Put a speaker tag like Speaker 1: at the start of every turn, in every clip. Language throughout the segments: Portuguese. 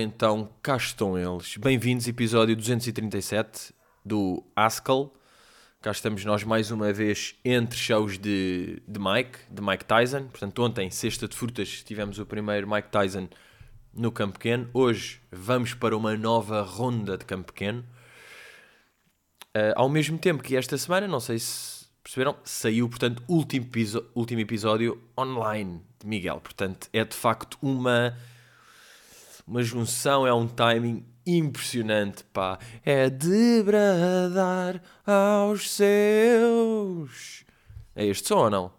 Speaker 1: Ora então, cá estão eles. Bem-vindos, episódio 237 do Haskell. Cá estamos nós mais uma vez entre shows de, de Mike, de Mike Tyson. Portanto, ontem, sexta de frutas, tivemos o primeiro Mike Tyson no Campo Pequeno. Hoje vamos para uma nova ronda de Campo Pequeno. Uh, ao mesmo tempo que esta semana, não sei se perceberam, saiu, portanto, o último, último episódio online de Miguel. Portanto, é de facto uma uma junção, é um timing impressionante, pá. É de bradar aos seus. É este som ou não?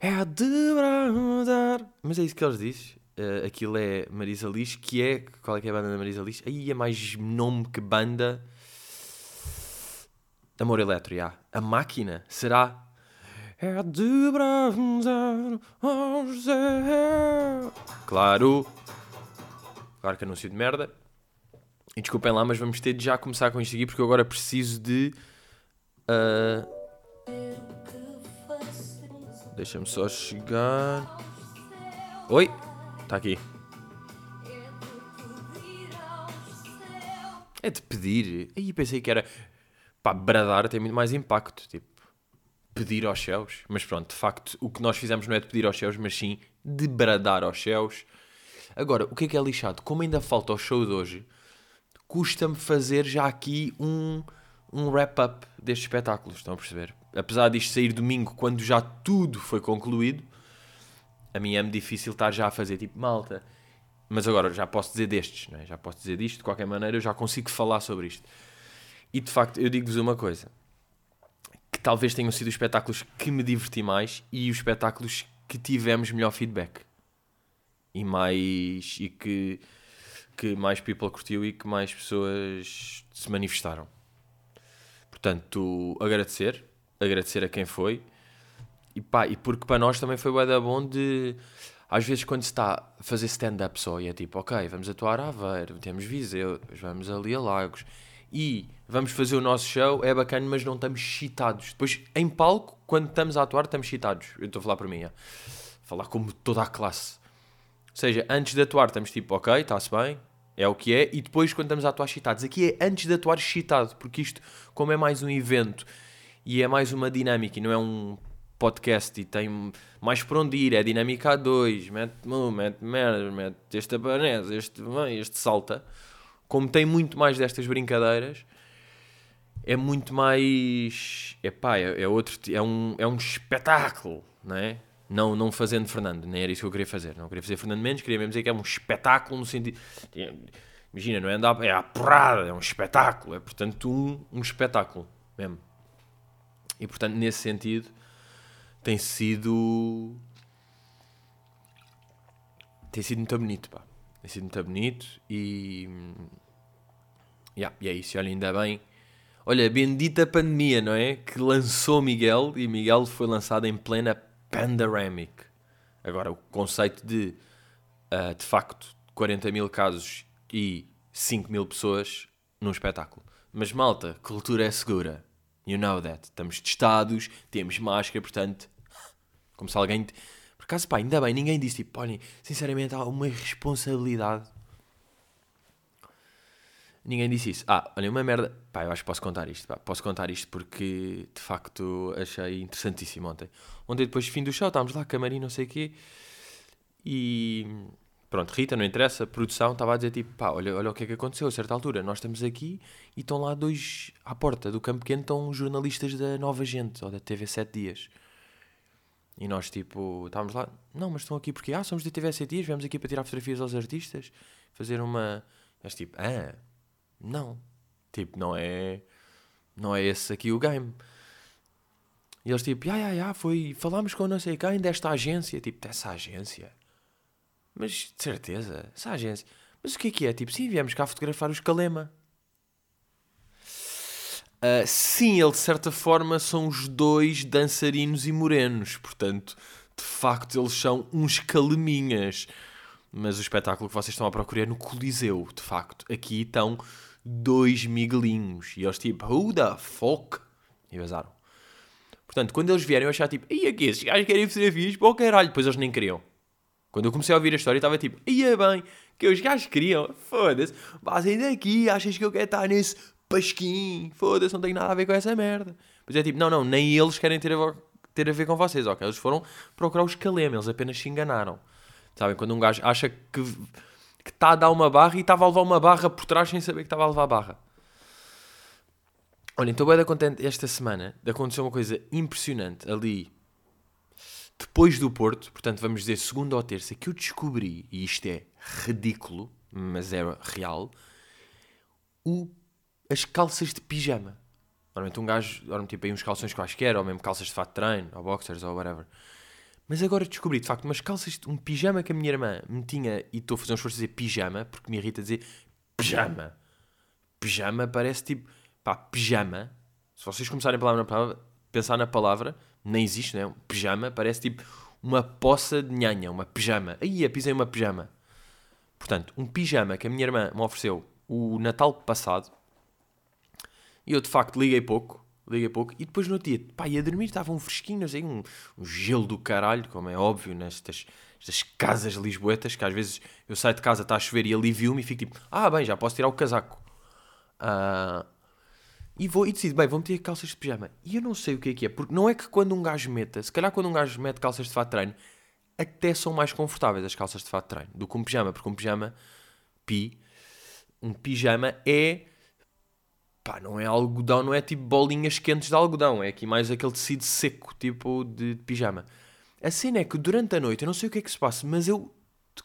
Speaker 1: É de bradar. Mas é isso que eles dizem. Uh, aquilo é Marisa Liz, que é. Qual é que é a banda da Marisa Liz? Aí é mais nome que banda. Amor Eletro, já. A máquina será é de bradar aos seus. Claro. Claro que anúncio de merda. E desculpem lá, mas vamos ter de já começar com isto aqui porque eu agora preciso de. Uh... Deixa-me só chegar. Oi? Está aqui. É de pedir. Aí pensei que era. Pá, bradar tem muito mais impacto. Tipo, pedir aos céus. Mas pronto, de facto, o que nós fizemos não é de pedir aos céus, mas sim de bradar aos céus. Agora, o que é que é lixado? Como ainda falta o show de hoje, custa-me fazer já aqui um, um wrap-up destes espetáculos, estão a perceber? Apesar disto sair domingo, quando já tudo foi concluído, a mim é-me difícil estar já a fazer tipo malta. Mas agora já posso dizer destes, é? já posso dizer disto, de qualquer maneira eu já consigo falar sobre isto. E de facto, eu digo-vos uma coisa: talvez tenham sido os espetáculos que me diverti mais e os espetáculos que tivemos melhor feedback. E mais e que, que mais people curtiu e que mais pessoas se manifestaram. Portanto, agradecer, agradecer a quem foi. E pá, e porque para nós também foi bué bom de às vezes quando se está a fazer stand-up só e é tipo, ok, vamos atuar a Aveiro, temos Viseu, vamos ali a Lagos. E vamos fazer o nosso show, é bacana, mas não estamos excitados. Depois, em palco, quando estamos a atuar, estamos excitados. Eu estou a falar para mim, é. falar como toda a classe. Ou seja, antes de atuar estamos tipo, ok, está-se bem, é o que é, e depois quando estamos a atuar excitados. Aqui é antes de atuar excitado, porque isto, como é mais um evento e é mais uma dinâmica e não é um podcast e tem mais por onde ir, é dinâmica a dois, mete mete merda, mete este aparece, este vem, este salta. Como tem muito mais destas brincadeiras, é muito mais. Epá, é, é outro. É um, é um espetáculo, não é? Não, não fazendo Fernando, nem era isso que eu queria fazer. Não queria fazer Fernando Mendes, queria mesmo dizer que é um espetáculo no sentido. Imagina, não é andar, é a porrada, é um espetáculo, é portanto um, um espetáculo mesmo. E portanto, nesse sentido, tem sido. Tem sido muito bonito, pá. Tem sido muito bonito e. Yeah, e é isso, olha, ainda bem. Olha, bendita pandemia, não é? Que lançou Miguel e Miguel foi lançado em plena Pandemic. Agora, o conceito de, uh, de facto, 40 mil casos e 5 mil pessoas num espetáculo. Mas, malta, cultura é segura. You know that. Estamos testados, temos máscara, portanto, como se alguém. Por acaso, pá, ainda bem, ninguém disse tipo, olhem, sinceramente, há uma responsabilidade Ninguém disse isso. Ah, olha, uma merda. Pá, eu acho que posso contar isto. Pá. Posso contar isto porque de facto achei interessantíssimo ontem. Ontem, depois do fim do show, estávamos lá, camarim, não sei o quê. E pronto, Rita, não interessa. Produção estava a dizer tipo, pá, olha, olha o que é que aconteceu a certa altura. Nós estamos aqui e estão lá dois à porta do campo pequeno, estão jornalistas da Nova Gente ou da TV 7 Dias. E nós, tipo, estávamos lá, não, mas estão aqui porque, ah, somos da TV 7 Dias, viemos aqui para tirar fotografias aos artistas, fazer uma. Mas tipo, ah não. Tipo, não é. Não é esse aqui o game. E eles tipo, ah, ah, ah, foi. Falámos com não sei quem desta agência. Tipo, dessa agência. Mas de certeza, essa agência. Mas o que é que é? Tipo, sim, viemos cá fotografar os Calema. Uh, sim, ele de certa forma são os dois dançarinos e morenos. Portanto, de facto, eles são uns caleminhas. Mas o espetáculo que vocês estão a procurar é no Coliseu, de facto. Aqui estão dois miguelinhos. E eles tipo, who the fuck? E vazaram. Portanto, quando eles vieram, eu achava tipo, e aqui, esses gajos querem fotografias para o caralho. Depois eles nem queriam. Quando eu comecei a ouvir a história, estava tipo, ia bem, que os gajos queriam, foda-se, vazem daqui, achas que eu quero estar nesse pasquim, foda-se, não tenho nada a ver com essa merda. Mas é tipo, não, não, nem eles querem ter a, ter a ver com vocês, ok? Eles foram procurar os calema, eles apenas se enganaram. Sabem, quando um gajo acha que está a dar uma barra e estava a levar uma barra por trás sem saber que estava a levar a barra. Olha, estou bem contente esta semana de acontecer uma coisa impressionante ali depois do Porto, portanto vamos dizer segunda ou terça, que eu descobri, e isto é ridículo, mas é real, o, as calças de pijama. Normalmente um gajo dorme tipo aí uns calções quaisquer, ou mesmo calças de fato de treino, ou boxers, ou whatever. Mas agora descobri, de facto, umas calças, um pijama que a minha irmã me tinha, e estou a fazer um esforço a dizer pijama, porque me irrita dizer pijama. Pijama parece tipo, pá, pijama. Se vocês começarem a palavra, pensar na palavra, nem existe, não é? Pijama parece tipo uma poça de nhanha, uma pijama. Aí, pisei uma pijama. Portanto, um pijama que a minha irmã me ofereceu o Natal passado, e eu de facto liguei pouco, liguei pouco, e depois no dia, pá, ia dormir, estava um fresquinho, um, um gelo do caralho, como é óbvio, nestas estas casas lisboetas, que às vezes eu saio de casa, está a chover e alivio-me e fico tipo, ah, bem, já posso tirar o casaco. Uh, e vou e decido, bem, vou meter calças de pijama. E eu não sei o que é que é, porque não é que quando um gajo meta, se calhar quando um gajo mete calças de fato de treino, até são mais confortáveis as calças de fato de treino do que um pijama, porque um pijama, pi, um pijama é pá, não é algodão, não é tipo bolinhas quentes de algodão, é aqui mais aquele tecido seco, tipo de, de pijama. A cena é que durante a noite, eu não sei o que é que se passa, mas eu,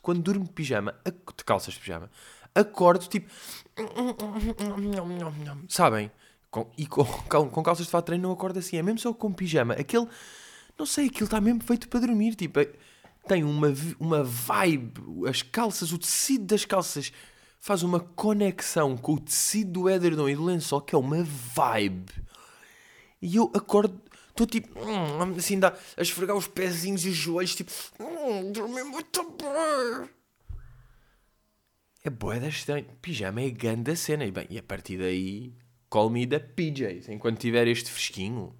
Speaker 1: quando durmo de pijama, de calças de pijama, acordo tipo. Sabem? Com, e com, com calças de fato de treino não acordo assim, é mesmo só com pijama. Aquele. Não sei, aquilo está mesmo feito para dormir. Tipo, tem uma, uma vibe, as calças, o tecido das calças faz uma conexão com o tecido do edredom e do lençol que é uma vibe. E eu acordo, estou tipo, hum, assim, a esfregar os pezinhos e os joelhos, tipo, hum, dormi muito bem. É boa da estranho. Pijama é grande a cena. E, bem, e a partir daí, call me the PJs. Enquanto tiver este fresquinho,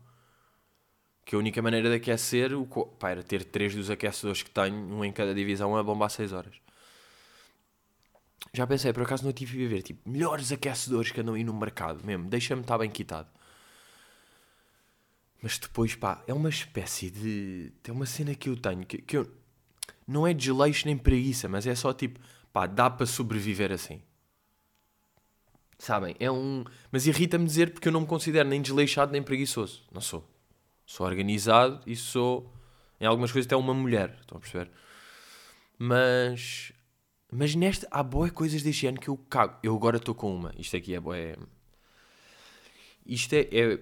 Speaker 1: que a única maneira de aquecer, o, pá, era ter três dos aquecedores que tenho, um em cada divisão, a bomba a 6 horas. Já pensei, por acaso não tive a ver, tipo, melhores aquecedores que andam aí no mercado mesmo, deixa-me estar bem quitado. Mas depois, pá, é uma espécie de. Tem uma cena que eu tenho que, que eu. Não é desleixo nem preguiça, mas é só tipo, pá, dá para sobreviver assim. Sabem? É um. Mas irrita-me dizer porque eu não me considero nem desleixado nem preguiçoso. Não sou. Sou organizado e sou. Em algumas coisas até uma mulher. Estão a perceber? Mas mas nesta, há boas coisas deste ano que eu cago. Eu agora estou com uma. Isto aqui é boé. Isto é, é.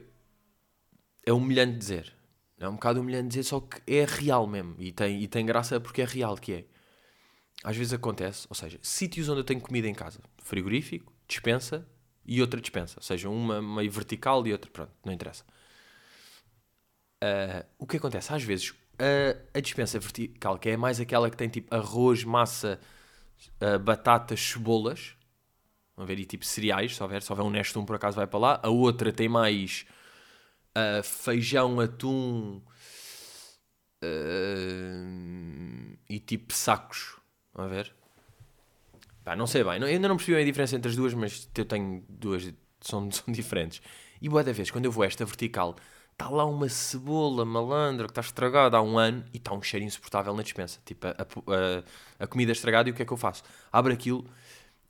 Speaker 1: É humilhante dizer. É um bocado humilhante dizer, só que é real mesmo. E tem, e tem graça porque é real que é. Às vezes acontece, ou seja, sítios onde eu tenho comida em casa. Frigorífico, dispensa e outra dispensa. Ou seja, uma meio vertical e outra. Pronto, não interessa. Uh, o que acontece? Às vezes, a, a dispensa vertical, que é mais aquela que tem tipo arroz, massa uh, batatas, cebolas. Vão ver, e tipo cereais, se houver, se houver um Nestum por acaso vai para lá. A outra tem mais uh, feijão, atum uh, e tipo sacos. Vão ver? Pá, não sei bem, não, ainda não percebi a diferença entre as duas, mas eu tenho duas, são, são diferentes. E boa da vez, quando eu vou esta vertical, está lá uma cebola malandra que está estragada há um ano e está um cheiro insuportável na dispensa. Tipo, a, a, a, comida estragada e o que é que eu faço? Abro aquilo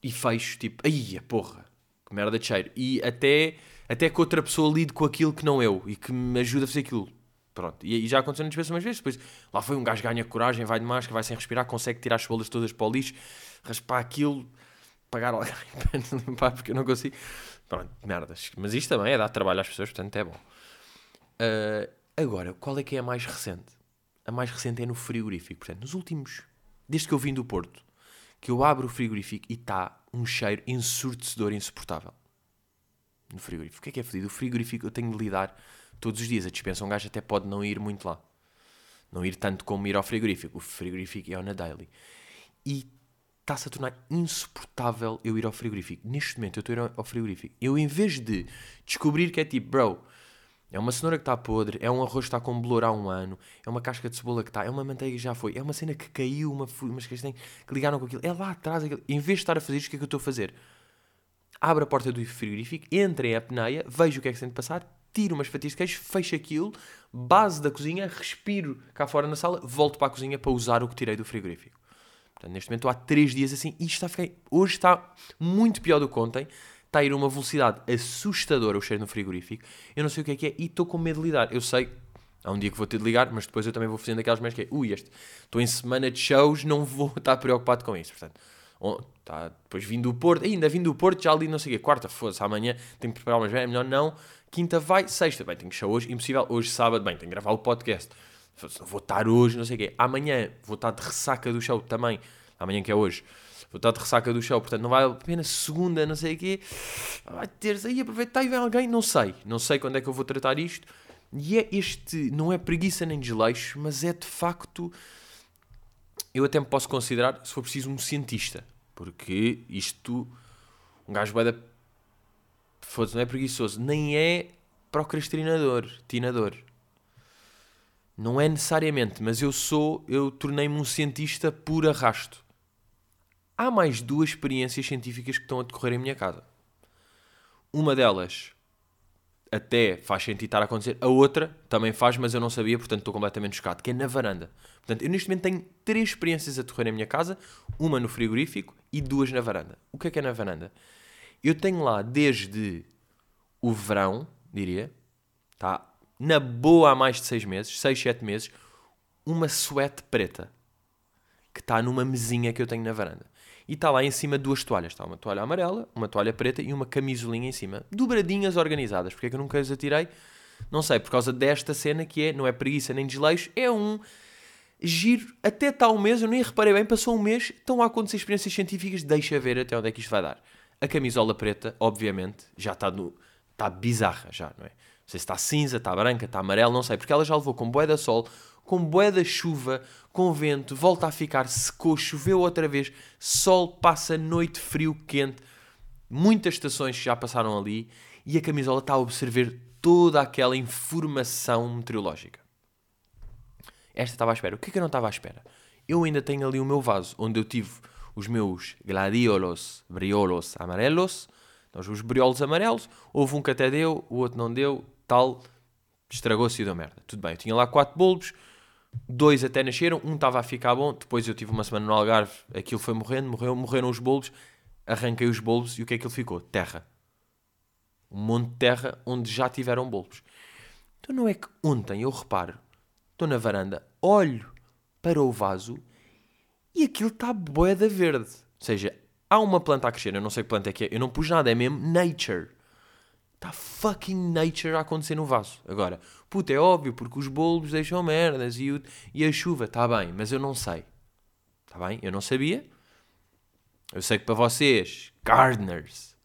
Speaker 1: e fecho, tipo, ai, a porra, que merda de cheiro. E até, até que outra pessoa lide com aquilo que não eu e que me ajuda a fazer aquilo. Pronto, e, e já aconteceu na dispensa umas vezes. Depois lá foi um gajo ganha coragem, vai de máscara, vai sem respirar, consegue tirar as cebolas todas para o lixo, raspar aquilo, pagar alguém para limpar porque eu não consigo. Pronto, merdas. Mas isto também é dar trabalho às pessoas, portanto é bom. Uh, agora, qual é que é a mais recente? A mais recente é no frigorífico. Portanto, nos últimos. Desde que eu vim do Porto, que eu abro o frigorífico e está um cheiro ensurdecedor insuportável. No frigorífico. O que é que é fedido? O frigorífico eu tenho de lidar todos os dias. A dispensa um gajo até pode não ir muito lá. Não ir tanto como ir ao frigorífico. O frigorífico é on a daily. E está-se a tornar insuportável eu ir ao frigorífico. Neste momento eu estou a ir ao frigorífico. Eu, em vez de descobrir que é tipo, bro, É uma cenoura que está podre, é um arroz que está com bolor há um ano, é uma casca de cebola que está, é uma manteiga que já foi, é uma cena que caiu, uma, umas castanhas que ligaram com aquilo, é lá atrás. Aquilo. Em vez de estar a fazer isto, o que é que eu estou a fazer? Abro a porta do frigorífico, entro em apneia, vejo o que é que tem de passar, tiro umas fatias de queijo, fecho aquilo, base da cozinha, respiro cá fora na sala, volto para a cozinha para usar o que tirei do frigorífico. Portanto, neste momento há 3 dias assim e está a ficar... Hoje está muito pior do que ontem está a ir a uma velocidade assustadora o cheiro no frigorífico. Eu não sei o que é que é e estou com medo de lidar. Eu sei, há um dia que vou ter de ligar, mas depois eu também vou fazendo aquelas merdas que é, ui, este, estou em semana de shows, não vou estar preocupado com isso. Portanto, tá, depois vim do Porto, ainda vim do Porto, já ali não sei o quê, quarta, foda-se, amanhã tenho que preparar umas é melhor não. Quinta vai, sexta, bem, tenho show hoje, impossível. Hoje, sábado, bem, tenho que gravar o podcast. Vou estar hoje, não sei o quê. Amanhã vou estar de ressaca do show também. Amanhã que é hoje vou estar de ressaca do show, portanto não vai apenas segunda, não sei o quê, vai terça, e aproveitar e vem alguém, não sei, não sei quando é que eu vou tratar isto, e é este, não é preguiça nem desleixo, mas é de facto, eu até me posso considerar, se for preciso, um cientista, porque isto, um gajo vai da, foda não é preguiçoso, nem é procrastinador, tinador. Não é necessariamente, mas eu sou, eu tornei-me um cientista por arrasto há mais duas experiências científicas que estão a decorrer em minha casa. Uma delas até faz sentido estar a acontecer, a outra também faz, mas eu não sabia, portanto estou completamente chocado, que é na varanda. Portanto, eu neste momento tenho três experiências a decorrer em minha casa, uma no frigorífico e duas na varanda. O que é que é na varanda? Eu tenho lá desde o verão, diria, tá? Na boa há mais de seis meses, seis, sete meses, uma suete preta que está numa mesinha que eu tenho na varanda e está lá em cima duas toalhas. Está uma toalha amarela, uma toalha preta e uma camisolinha em cima. Dobradinhas organizadas. Porque é que eu nunca as atirei? Não sei, por causa desta cena que é, não é preguiça nem desleixo, é um giro. Até está um mês, eu nem reparei bem, passou um mês, estão a acontecer experiências científicas, deixa ver até onde é que isto vai dar. A camisola preta, obviamente, já está no. está bizarra já, não é? Não sei se está cinza, está branca, está amarela, não sei, porque ela já levou com boé da sol, com boé da chuva, com vento, volta a ficar, secou, choveu outra vez, sol, passa noite, frio, quente, muitas estações já passaram ali e a camisola está a observar toda aquela informação meteorológica. Esta estava à espera. O que é que eu não estava à espera? Eu ainda tenho ali o meu vaso, onde eu tive os meus gladiolos, briolos amarelos, então, os briolos amarelos, houve um que até deu, o outro não deu, tal, estragou-se e deu merda. Tudo bem, eu tinha lá quatro bulbos, dois até nasceram, um estava a ficar bom, depois eu tive uma semana no Algarve, aquilo foi morrendo, morreu, morreram os bulbos, arranquei os bulbos e o que é que ele ficou? Terra. Um monte de terra onde já tiveram bulbos. Então não é que ontem eu reparo, estou na varanda, olho para o vaso e aquilo está boeda verde. Ou seja, há uma planta a crescer, eu não sei que planta é que é, eu não pus nada, é mesmo nature. Está fucking nature a acontecer no vaso. Agora, puta, é óbvio, porque os bolos deixam merdas e, o, e a chuva, está bem, mas eu não sei. Está bem? Eu não sabia. Eu sei que para vocês, gardeners,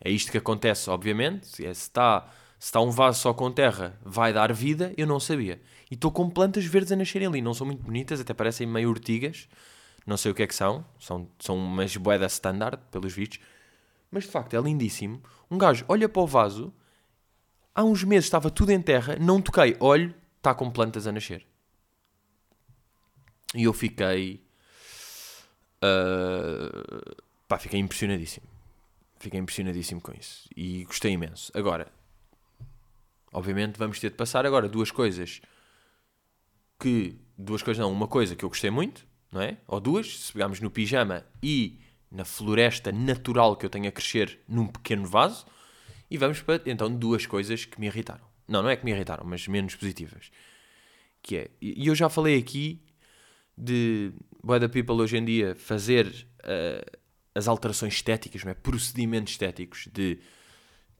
Speaker 1: é isto que acontece, obviamente. É, se está se está um vaso só com terra, vai dar vida, eu não sabia. E estou com plantas verdes a nascerem ali. Não são muito bonitas, até parecem meio urtigas. Não sei o que é que são. São, são umas boedas standard, pelos vistos. Mas de facto é lindíssimo. Um gajo olha para o vaso, há uns meses estava tudo em terra, não toquei, olho, está com plantas a nascer. E eu fiquei. Uh, pá, fiquei impressionadíssimo. Fiquei impressionadíssimo com isso. E gostei imenso. Agora, obviamente, vamos ter de passar agora duas coisas que. Duas coisas não, uma coisa que eu gostei muito, não é? Ou duas, se pegarmos no pijama e na floresta natural que eu tenho a crescer num pequeno vaso. E vamos para, então, duas coisas que me irritaram. Não, não é que me irritaram, mas menos positivas. Que é, e eu já falei aqui de Boy People hoje em dia fazer uh, as alterações estéticas, não é? procedimentos estéticos de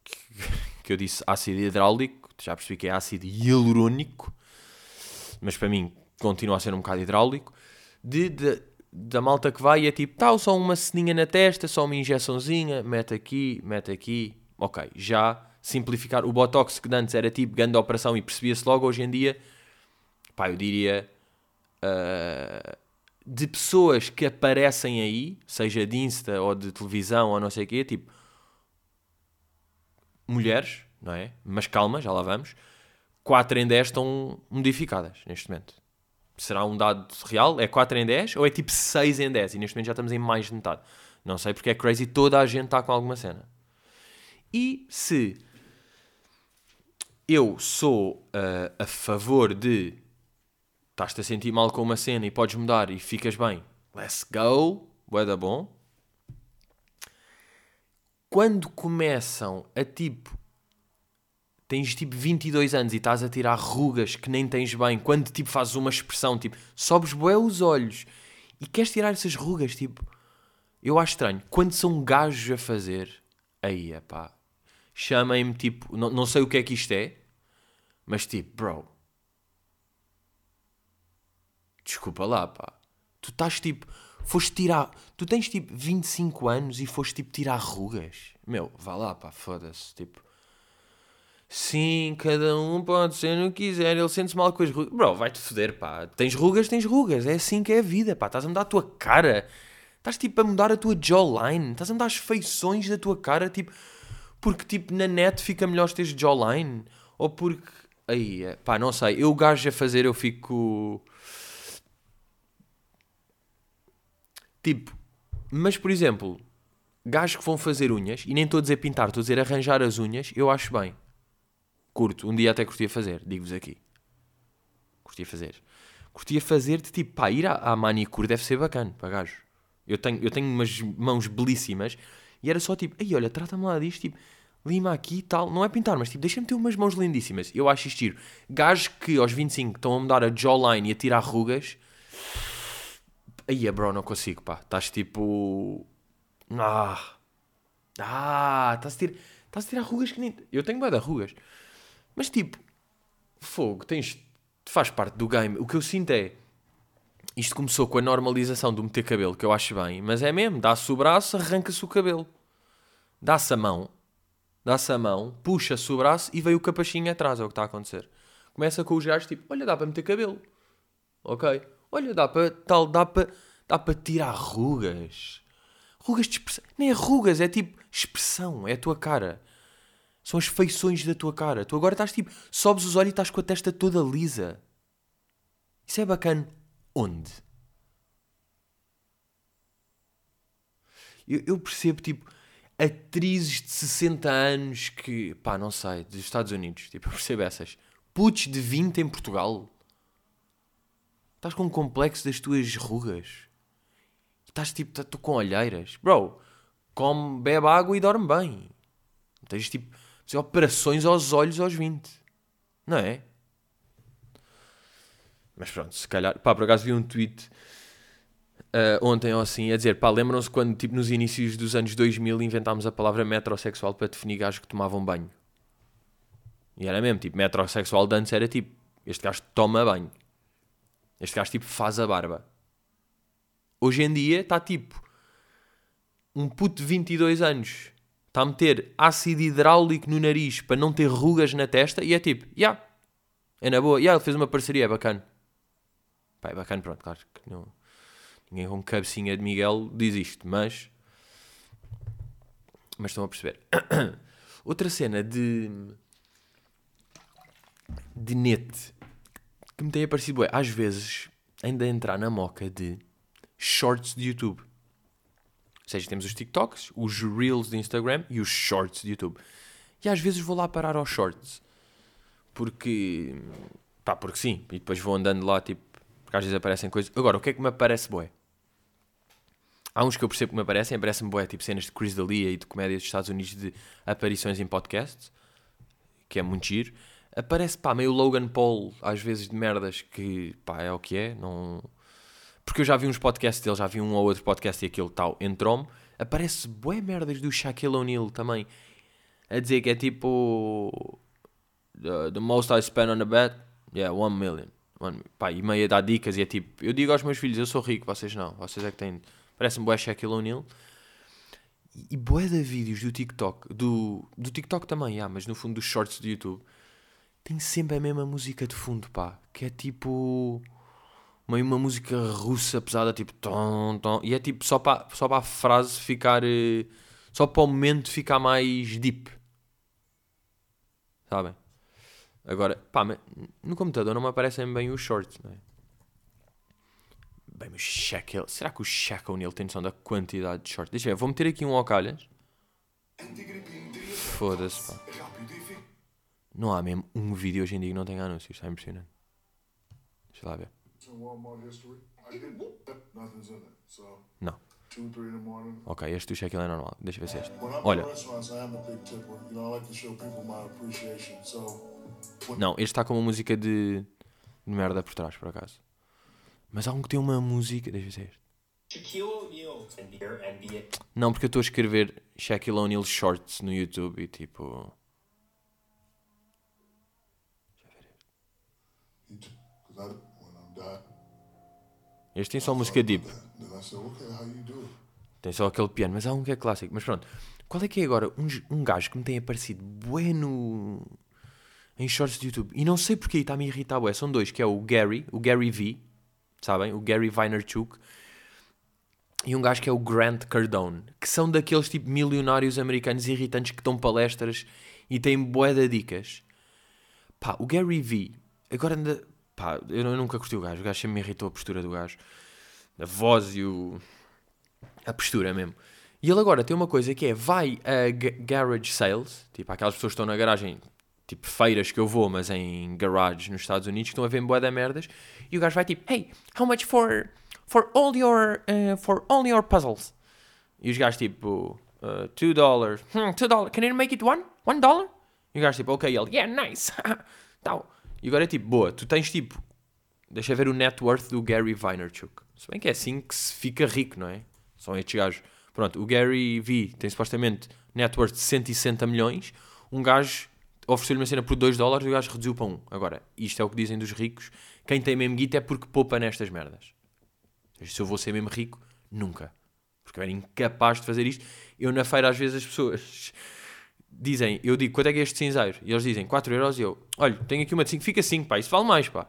Speaker 1: que, que, eu disse ácido hidráulico, já percebi que é ácido hialurónico, mas para mim continua a ser um bocado hidráulico, de, de da malta que vai e é tipo, tal, só uma ceninha na testa, só uma injeçãozinha, mete aqui, mete aqui. Ok, já simplificar. O Botox que antes era tipo grande operação e percebia-se logo, hoje em dia, pá, eu diria, uh, de pessoas que aparecem aí, seja de Insta ou de televisão ou não sei o quê, tipo, mulheres, não é? Mas calma, já lá vamos. 4 em 10 estão modificadas neste momento. Será um dado real? É 4 em 10 ou é tipo 6 em 10? E neste momento já estamos em mais de metade. Não sei porque é crazy, toda a gente está com alguma cena. E se eu sou uh, a favor de estás-te a sentir mal com uma cena e podes mudar e ficas bem, let's go, bué da bom. Quando começam a tipo tens tipo 22 anos e estás a tirar rugas que nem tens bem, quando tipo fazes uma expressão, tipo, sobes bué os olhos e queres tirar essas rugas, tipo, eu acho estranho. Quando são gajos a fazer, aí, pá, chamem-me tipo, não, não sei o que é que isto é, mas tipo, bro, desculpa lá, pá, tu estás tipo, foste tirar, tu tens tipo 25 anos e foste tipo tirar rugas, meu, vá lá, pá, foda-se, tipo Sim, cada um pode ser no que quiser. Ele sente-se mal com as rugas. Bro, vai-te foder, pá. Tens rugas, tens rugas. É assim que é a vida, pá. Estás a mudar a tua cara. Estás tipo a mudar a tua jawline. Estás a mudar as feições da tua cara, tipo. Porque tipo na net fica melhor teres jawline. Ou porque. Aí, é, pá, não sei. Eu gajo a fazer, eu fico. Tipo. Mas por exemplo, gajos que vão fazer unhas, e nem estou a dizer pintar, estou a dizer arranjar as unhas, eu acho bem. Curto. Um dia até curtia fazer, digo-vos aqui. Curtia fazer. Curtia fazer de tipo, pá, ir à, à manicure deve ser bacana para gajo. Eu tenho, eu tenho umas mãos belíssimas e era só tipo, aí olha, trata-me lá disto, tipo, lima aqui e tal. Não é pintar, mas tipo, deixa-me ter umas mãos lindíssimas. Eu acho isto giro. Gajos que aos 25 estão a mudar a jawline e a tirar rugas. Aí, bro, não consigo, pá. Estás tipo. Ah. Ah, estás a, tirar, estás a tirar rugas que nem. Eu tenho de rugas. Mas tipo, fogo, tens, faz parte do game. O que eu sinto é. Isto começou com a normalização do meter cabelo, que eu acho bem, mas é mesmo, dá-se o braço, arranca-se o cabelo. Dá-se a mão, dá-se a mão, puxa-se o braço e veio o capachinho atrás, é o que está a acontecer. Começa com os gajos tipo, olha, dá para meter cabelo. Ok? Olha, dá para tal, dá para dá para tirar rugas. Rugas de expressão. Nem é rugas, é tipo expressão, é a tua cara. São as feições da tua cara. Tu agora estás tipo, sobes os olhos e estás com a testa toda lisa. Isso é bacana. Onde? Eu, eu percebo, tipo, atrizes de 60 anos que, pá, não sei, dos Estados Unidos. Tipo, eu percebo essas. Putos de 20 em Portugal. Estás com um complexo das tuas rugas. Estás tipo, estou tá, com olheiras. Bro, come, bebe água e dorme bem. Tens tipo fazer operações aos olhos aos 20. Não é? Mas pronto, se calhar. Pá, por acaso vi um tweet uh, ontem ou assim a dizer: pá, lembram-se quando, tipo, nos inícios dos anos 2000 inventámos a palavra metrosexual para definir gajos que tomavam banho. E era mesmo, tipo, metrosexual de antes era tipo: este gajo toma banho. Este gajo, tipo, faz a barba. Hoje em dia está tipo um puto de 22 anos está a meter ácido hidráulico no nariz para não ter rugas na testa e é tipo, já, yeah, é na boa, já, yeah, ele fez uma parceria, é bacana. Pá, é bacana, pronto, claro que não, ninguém com cabecinha de Miguel diz isto, mas, mas estão a perceber. Outra cena de, de net que me tem aparecido, é, às vezes, ainda entrar na moca de shorts de YouTube. Ou seja, temos os TikToks, os Reels de Instagram e os Shorts de YouTube. E às vezes vou lá parar aos Shorts. Porque. Pá, porque sim. E depois vou andando lá, tipo. Porque às vezes aparecem coisas. Agora, o que é que me aparece boé? Há uns que eu percebo que me aparecem. Aparecem boé, tipo cenas de Chris D'Elia e de comédias dos Estados Unidos de aparições em podcasts. Que é muito giro. Aparece, pá, meio Logan Paul, às vezes de merdas que, pá, é o que é. Não porque eu já vi uns podcasts dele, já vi um ou outro podcast e aquele tal entrou-me. Aparece bué merdas do Shaquille O'Neal também. A dizer que é tipo. The, the, most I spend on a bet, yeah, one million. One, pá, e meio a dar dicas e é tipo. Eu digo aos meus filhos, eu sou rico, vocês não. Vocês é que têm. Parece-me bué Shaquille O'Neal. E, e bué de vídeos do TikTok. Do, do TikTok também, yeah, mas no fundo dos shorts do YouTube. Tem sempre a mesma música de fundo, pá. Que é tipo meio uma música russa pesada, tipo tom, tom, e é tipo só para só para a frase ficar eh, só para o momento ficar mais deep. Sabem? Agora, pá, no computador não me aparecem bem os shorts, não é? Bem, mas Shaquille... Será que o Shaq O'Neal tem noção da quantidade de shorts? Deixa eu ver, vou meter aqui um ao calhas. Foda-se, pá. Não há mesmo um vídeo hoje em dia que não tenha anúncios, está impressionante. Deixa lá ver. Não. Ok, este do Shaquille é normal. Deixa eu ver se é este. Olha. Não, este está com uma música de, de merda por trás, por acaso. Mas há um que tem uma música. Deixa eu ver se é este. Não, porque eu estou a escrever Shaquille O'Neal Shorts no YouTube e tipo. Este tem só música deep. Tem só aquele piano, mas há um que é clássico. Mas pronto, qual é que é agora um, um gajo que me tem aparecido bueno em shorts de YouTube? E não sei porque está-me a irritar. São dois, que é o Gary, o Gary V, sabem? O Gary Vaynerchuk. E um gajo que é o Grant Cardone, que são daqueles tipo milionários americanos irritantes que dão palestras e têm bué de dicas. Pá, o Gary V, agora ainda... Pá, eu nunca curti o gajo, o gajo sempre me irritou a postura do gajo. A voz e o a postura mesmo. E ele agora tem uma coisa que é, vai a garage sales, tipo aquelas pessoas que estão na garagem, tipo feiras que eu vou, mas em garage nos Estados Unidos, que estão a ver boa da merdas, e o gajo vai tipo, hey, how much for, for, all, your, uh, for all your puzzles? E os gajos tipo, uh, two dollars, hmm, two dollars, can you make it one? One dollar? E o gajo tipo, ok, ele, yeah, nice, tal. E agora é tipo, boa, tu tens tipo, deixa ver o net worth do Gary Vaynerchuk. Se bem que é assim que se fica rico, não é? São estes gajos. Pronto, o Gary V tem supostamente net worth de 160 milhões. Um gajo ofereceu-lhe uma cena por 2 dólares e o gajo reduziu para 1. Um. Agora, isto é o que dizem dos ricos. Quem tem mesmo guita é porque poupa nestas merdas. Se eu vou ser mesmo rico, nunca. Porque eu era incapaz de fazer isto. Eu na feira, às vezes, as pessoas dizem, eu digo, quanto é que é este cinzeiro? E eles dizem 4 euros e eu, olha, tenho aqui uma de 5, fica 5, pá, isso vale mais, pá.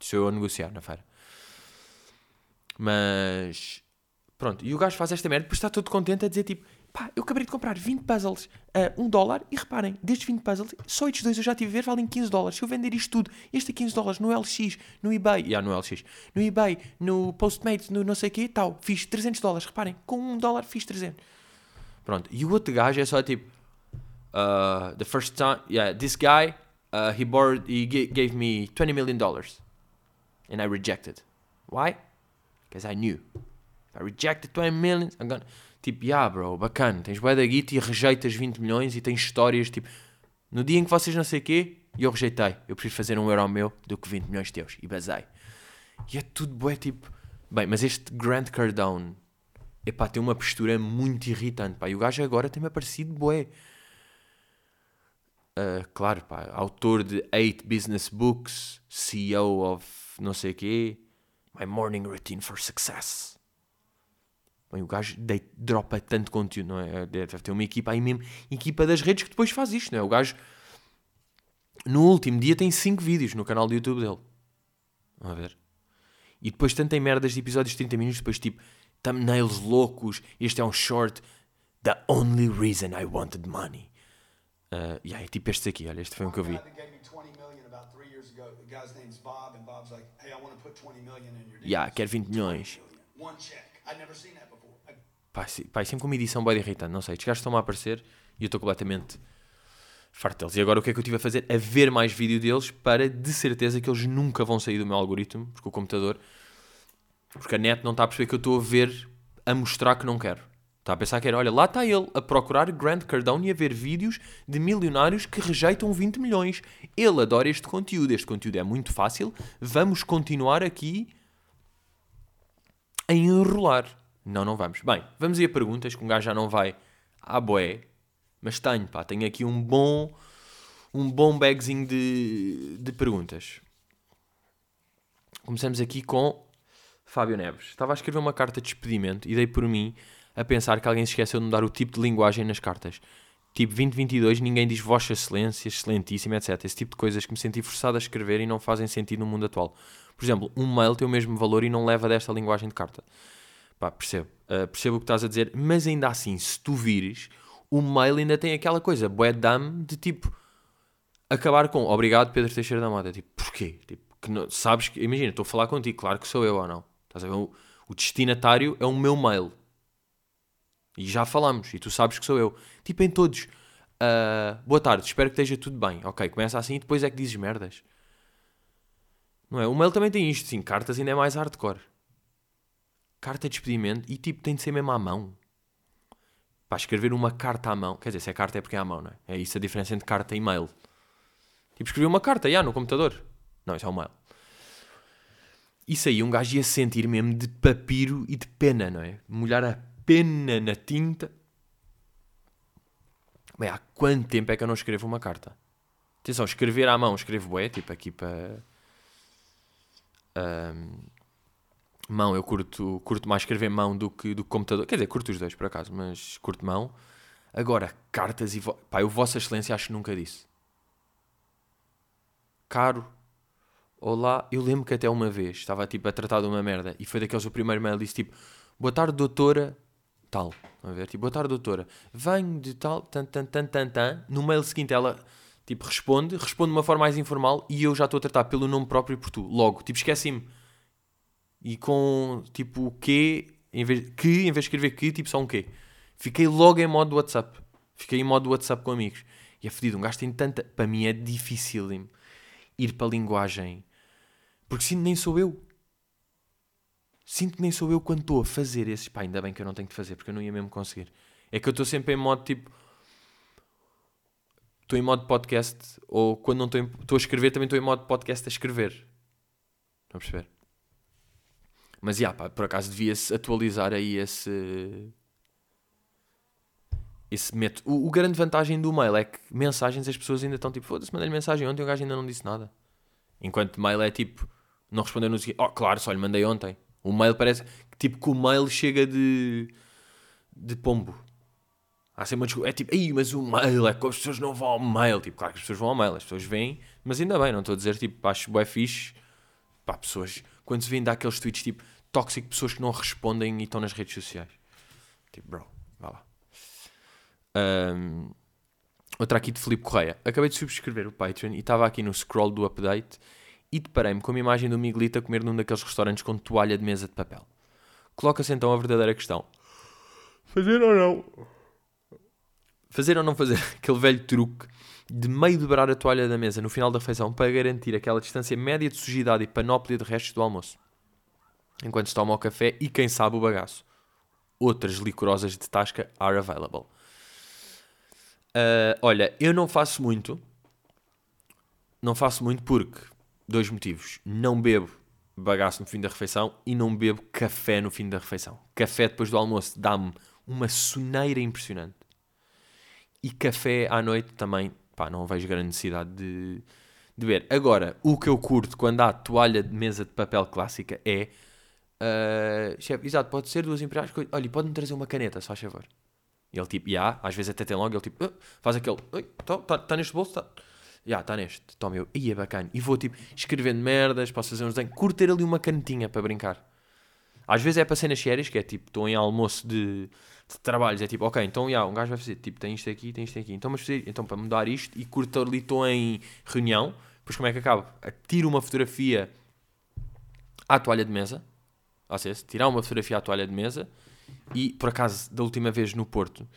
Speaker 1: Se eu negociar na feira. Mas Pronto, e o gajo faz esta merda, depois está todo contente a dizer tipo, pá, eu acabei de comprar 20 puzzles a 1 dólar e reparem, destes 20 puzzles, só estes dois eu já tive a ver, valem 15 dólares. Se eu vender isto tudo, este a 15 dólares no LX, no eBay, yeah, no LX, no eBay, no Postmates, no não sei o quê, tal, fiz 300 dólares, reparem, com 1 dólar fiz 300. Pronto, e o outro gajo é só tipo, uh, the first time, yeah, this guy, uh, he borrowed, he gave me 20 million dollars and I rejected. Why? Because I knew. I rejected 20 million. I'm gonna... Tipo, yeah, bro, bacana. Tens bué da guita e rejeitas 20 milhões e tens histórias, tipo... No dia em que vocês não sei o quê, eu rejeitei. Eu prefiro fazer um euro meu do que 20 milhões teus. E basei. E é tudo bué, tipo... Bem, mas este Grant Cardone... Epá, tem uma postura muito irritante, pá. E o gajo agora tem-me aparecido bué. Uh, claro, pá. Autor de 8 business books. CEO of não sei quê. My morning routine for success. Bem, o gajo de, dropa tanto conteúdo, não é? Deve ter uma equipa aí mesmo, equipa das redes que depois faz isto, não é? O gajo, no último dia, tem 5 vídeos no canal do YouTube dele. Vamos ver. E depois tanto tem merdas de episódios de 30 minutos, depois tipo, thumbnails loucos, este é um short, The Only Reason I Wanted Money. Uh, yeah, é tipo este aqui, olha, este foi um que eu vi. Yeah, quer 20 milhões. Pá, pá, sempre com uma edição bem irritante, não sei. Estes gajos estão-me a aparecer e eu estou completamente farto deles. E agora o que é que eu tive a fazer? A ver mais vídeo deles para de certeza que eles nunca vão sair do meu algoritmo, porque o computador, porque a net não está a perceber que eu estou a ver, a mostrar que não quero. Está a pensar que era, olha, lá está ele a procurar Grant Cardone e a ver vídeos de milionários que rejeitam 20 milhões. Ele adora este conteúdo, este conteúdo é muito fácil, vamos continuar aqui a enrolar. Não, não vamos. Bem, vamos ir a perguntas, que um gajo já não vai à boé, mas tenho, pá, tenho aqui um bom, um bom bagzinho de, de perguntas. Começamos aqui com Fábio Neves. Estava a escrever uma carta de despedimento e dei por mim a pensar que alguém se esqueceu de mudar o tipo de linguagem nas cartas. Tipo 2022, ninguém diz Vossa Excelência, Excelentíssima, etc. Esse tipo de coisas que me senti forçado a escrever e não fazem sentido no mundo atual. Por exemplo, um mail tem o mesmo valor e não leva desta linguagem de carta. Pá, percebo. Uh, percebo o que estás a dizer, mas ainda assim, se tu vires, o mail ainda tem aquela coisa, bué dame, de tipo, acabar com obrigado Pedro Teixeira da Mota. Tipo, porquê? Tipo, que não, sabes que, imagina, estou a falar contigo, claro que sou eu ou não. Estás a ver? O, o destinatário é o meu mail. E já falamos, e tu sabes que sou eu. Tipo em todos. Uh, boa tarde, espero que esteja tudo bem. Ok, começa assim e depois é que dizes merdas. Não é? O mail também tem isto, sim. Cartas ainda é mais hardcore. Carta de despedimento e tipo tem de ser mesmo à mão. Para escrever uma carta à mão. Quer dizer, se é carta é porque é à mão, não é? É isso a diferença entre carta e mail. Tipo, escrever uma carta, já, no computador. Não, isso é um mail. Isso aí um gajo ia sentir mesmo de papiro e de pena, não é? Molhar a pena na tinta. Bem, há quanto tempo é que eu não escrevo uma carta? Atenção, escrever à mão, escrevo é, tipo aqui para. Um, mão, eu curto, curto mais escrever mão do que do computador. Quer dizer, curto os dois por acaso, mas curto mão. Agora, cartas e. Vo... Pá, eu, Vossa Excelência, acho que nunca disse. Caro, olá. Eu lembro que até uma vez estava tipo a tratar de uma merda e foi daqueles o primeiro mail disse tipo: Boa tarde, doutora. Tal. A ver, tipo, boa tarde, doutora. Venho de tal, tan, tan, tan, tan, tan. No mail seguinte ela tipo responde, responde de uma forma mais informal e eu já estou a tratar pelo nome próprio por tu. Logo, tipo, esqueci-me e com tipo o que, em vez, que, em vez de escrever que, tipo só um que. Fiquei logo em modo WhatsApp. Fiquei em modo WhatsApp com amigos. E é fedido, um gajo tem tanta. Para mim é difícil ir para a linguagem. Porque sinto nem sou eu. Sinto que nem sou eu quando estou a fazer esses. Pá, ainda bem que eu não tenho que fazer, porque eu não ia mesmo conseguir. É que eu estou sempre em modo tipo. Estou em modo podcast, ou quando não estou, estou a escrever, também estou em modo podcast a escrever. Estão a perceber? Mas, yeah, pá, por acaso devia-se atualizar aí esse... Esse método. O, o, grande vantagem do mail é que mensagens as pessoas ainda estão tipo, foda-se, mandei-lhe mensagem ontem o gajo ainda não disse nada. Enquanto mail é tipo, não respondeu no seguinte, oh, claro, só lhe mandei ontem. O mail parece tipo que o mail chega de, de pombo. Há sempre uma desculpa. É tipo, Ei, mas o mail é que as pessoas não vão ao mail. Tipo, claro que as pessoas vão ao mail, as pessoas vêm, mas ainda bem, não estou a dizer tipo, acho bué fixe. Pá, pessoas quando se vêem daqueles tweets tipo tóxico, pessoas que não respondem e estão nas redes sociais. Tipo, bro, vá lá. Um, outra aqui de Felipe Correia. Acabei de subscrever o Patreon e estava aqui no scroll do update e deparei-me com uma imagem do Miguelito a comer num daqueles restaurantes com toalha de mesa de papel. Coloca-se então a verdadeira questão: fazer ou não? Fazer ou não fazer aquele velho truque de meio dobrar a toalha da mesa no final da refeição para garantir aquela distância média de sujidade e panóplia de restos do almoço. Enquanto se toma o café e quem sabe o bagaço. Outras licorosas de tasca are available. Uh, olha, eu não faço muito. Não faço muito porque dois motivos. Não bebo bagaço no fim da refeição e não bebo café no fim da refeição. Café depois do almoço dá-me uma soneira impressionante. E café à noite também pá, não vejo grande necessidade de, de ver. Agora, o que eu curto quando há toalha de mesa de papel clássica é. Uh, chefe, exato, pode ser duas imperiais. Olha, pode-me trazer uma caneta, só a favor. E ele tipo, já, yeah, às vezes até tem logo, ele tipo, uh, faz aquele, está tá, tá neste bolso, está. Já, está neste. Toma eu, ia é bacana. E vou tipo, escrevendo merdas, posso fazer uns desenhos. Curto ali uma canetinha para brincar. Às vezes é para cenas sérias, que é tipo, estou em almoço de de trabalhos. É tipo, ok, então yeah, um gajo vai fazer, tipo, tem isto aqui, tem isto aqui. Então, mas fazer, então para mudar isto e curto ali, estou em reunião, depois como é que acaba? Tiro uma fotografia à toalha de mesa, ou seja, tirar uma fotografia à toalha de mesa e, por acaso, da última vez no Porto,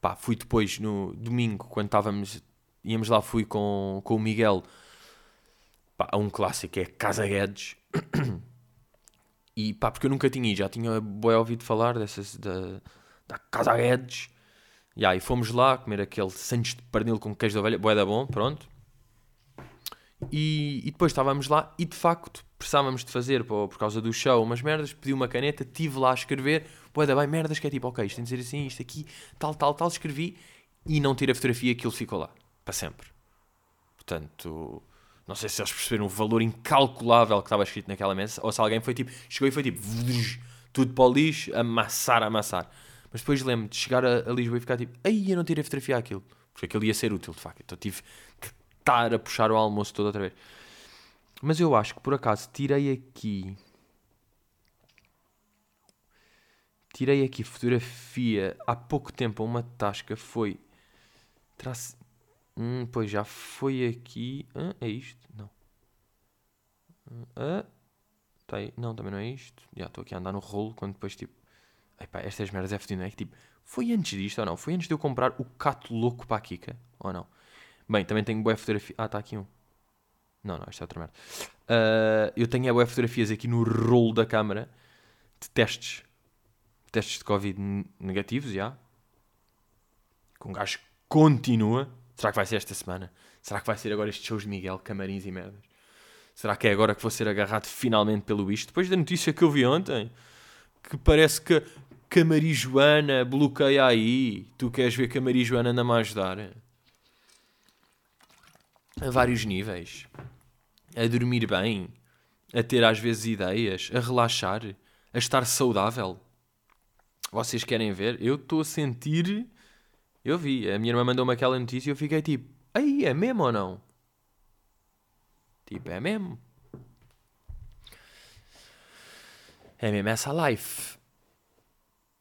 Speaker 1: pá, fui depois no domingo, quando estávamos, íamos lá, fui com, com o Miguel, pá, a um clássico, é Casa Guedes. E pá, porque eu nunca tinha ido, já tinha bem ouvido falar dessas, da, da Casa Guedes. E aí fomos lá comer aquele santos de pernil com queijo de ovelha, bué da bom, pronto. E, e, depois estávamos lá e de facto precisávamos de fazer por, por causa do show umas merdas, pedi uma caneta, estive lá a escrever, bué da bem, merdas que é tipo, ok, isto tem de ser assim, isto aqui, tal, tal, tal, escrevi e não tirei a fotografia, aquilo ficou lá, para sempre. Portanto, não sei se eles perceberam o valor incalculável que estava escrito naquela mesa, ou se alguém foi tipo, chegou e foi tipo, tudo para o lixo, amassar, amassar. Mas depois lembro de chegar a, a, Lisboa e ficar tipo, aí eu não tirei fotografia aquilo. Porque aquilo ia ser útil, de facto. Então tive que estar a puxar o almoço todo outra vez. Mas eu acho que por acaso tirei aqui. Tirei aqui fotografia há pouco tempo a uma tasca. Foi. Terá Hum, pois já foi aqui. Ah, é isto? Não. Tá aí. Não, também não é isto. Já estou aqui a andar no rolo quando depois tipo. Epá, estas merdas é fedido, não é? Que tipo, foi antes disto ou não? Foi antes de eu comprar o cato louco para a Kika? Ou não? Bem, também tenho boas fotografias. Ah, está aqui um. Não, não, isto é outra merda. Uh, eu tenho boas fotografias aqui no rolo da câmara de testes. Testes de Covid negativos, já. Com um gajo continua. Será que vai ser esta semana? Será que vai ser agora estes shows de Miguel, camarins e merdas? Será que é agora que vou ser agarrado finalmente pelo isto? Depois da notícia que eu vi ontem, que parece que, que a Marijoana bloqueia aí. Tu queres ver que a Marijoana anda-me a ajudar? A vários níveis. A dormir bem. A ter às vezes ideias. A relaxar. A estar saudável. Vocês querem ver? Eu estou a sentir. Eu vi. A minha irmã mandou-me aquela notícia e eu fiquei tipo: Aí, é mesmo ou não? Tipo, é mesmo. É mesmo essa life.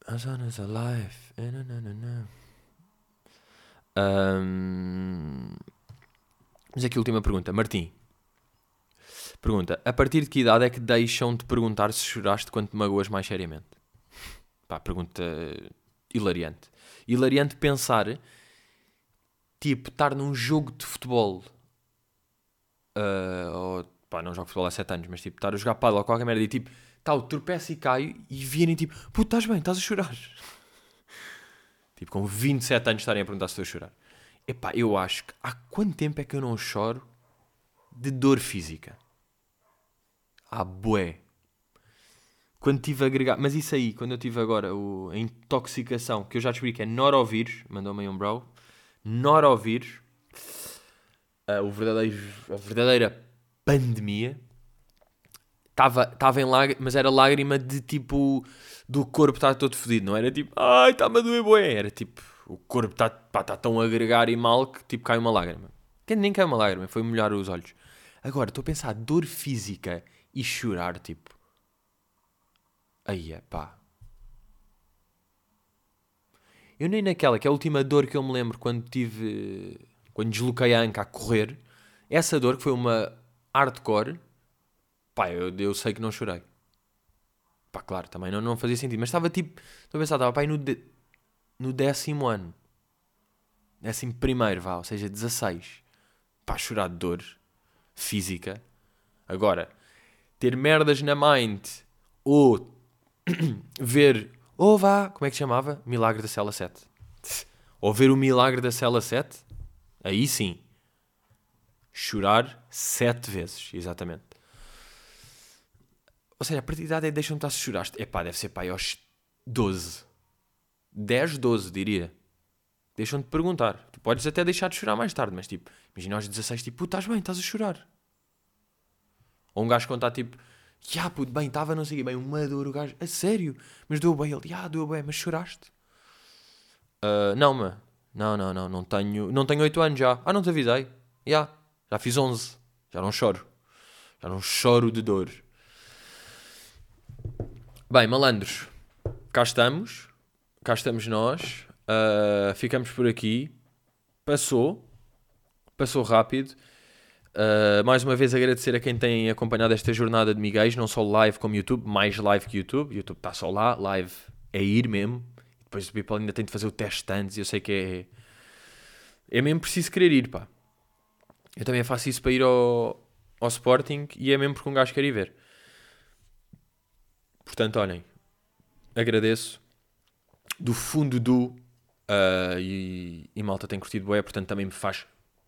Speaker 1: As zonas a life. Um, mas aqui a última pergunta. Martim. Pergunta. A partir de que idade é que deixam de perguntar se choraste quando te magoas mais seriamente? Pá, pergunta hilariante. Hilariante pensar, tipo, estar num jogo de futebol. Uh, ou, pá, não jogo futebol há 7 anos, mas tipo, estar a jogar paddle ou qualquer merda e tipo, tal, tropeço e caio e virem tipo, puto, estás bem, estás a chorar. tipo, com 27 anos estarem a perguntar se estou a chorar. Epá, eu acho que há quanto tempo é que eu não choro de dor física? Há bué. Quando tive agregado, mas isso aí, quando eu tive agora o, a intoxicação, que eu já descobri que é norovírus, mandou-me um bro, norovírus, uh, o verdadeiro, a verdadeira pandemia, estava em lágrima, mas era lágrima de tipo do corpo estar todo fodido, não era tipo, ai, está-me a doer bué, era tipo, o corpo está tá tão a agregar e mal que tipo cai uma lágrima. Que nem cai uma lágrima, foi molhar os olhos. Agora, estou a pensar, dor física e chorar, tipo, aí é pá. Eu nem naquela, que é a última dor que eu me lembro quando tive, quando desloquei a anca a correr, essa dor que foi uma hardcore, Pá, eu, eu sei que não chorei. Pá, claro, também não, não fazia sentido. Mas estava tipo, estou a pensar, estava pá, no, de, no décimo ano. Décimo primeiro, vá, ou seja, 16. Pá, chorar de dor física. Agora, ter merdas na mind ou ver, ou vá, como é que chamava? Milagre da Cela 7. Ou ver o Milagre da Cela 7, aí sim. Chorar sete vezes, exatamente. Ou seja, a partir da idade deixam-te a chorar. Epá, deve ser pá, aos 12. 10, 12, diria. Deixam-te perguntar. Tu podes até deixar de chorar mais tarde, mas tipo, imagina aos 16, tipo, estás bem, estás a chorar. Ou um gajo contar tipo, já puto, bem, estava não sei bem, uma dor, o gajo, a sério, mas deu bem, ele, já, deu bem, mas choraste? Uh, não, mano, não, não, não, não tenho, não tenho 8 anos já. Ah, não te avisei? Já, já fiz 11, já não choro. Já não choro de dor. Bem, malandros, cá estamos. Cá estamos nós. Uh, ficamos por aqui. Passou. Passou rápido. Uh, mais uma vez agradecer a quem tem acompanhado esta jornada de Miguel, não só live como YouTube, mais live que YouTube. YouTube está só lá, live é ir mesmo. Depois o people ainda tem de fazer o teste antes eu sei que é. É mesmo preciso querer ir, pá. Eu também faço isso para ir ao, ao Sporting e é mesmo porque um gajo quer ir ver. Portanto, olhem, agradeço do fundo do. Uh, e, e, malta tem curtido bué, portanto também me faz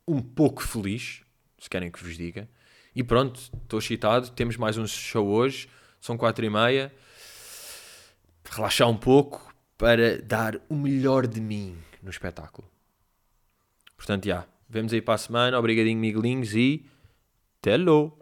Speaker 1: um pouco feliz, se querem que vos diga. E pronto, estou excitado. Temos mais um show hoje, são quatro e meia. Relaxar um pouco para dar o melhor de mim no espetáculo. Portanto, já, vemos aí para a semana. Obrigadinho, Miguelinhos, e. Hello!